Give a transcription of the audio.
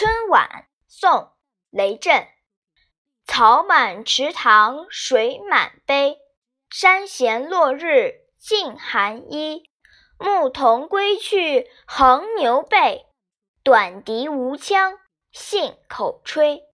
春晚宋雷震。草满池塘水满陂山衔落日浸寒漪牧童归去横牛背短笛无腔信口吹。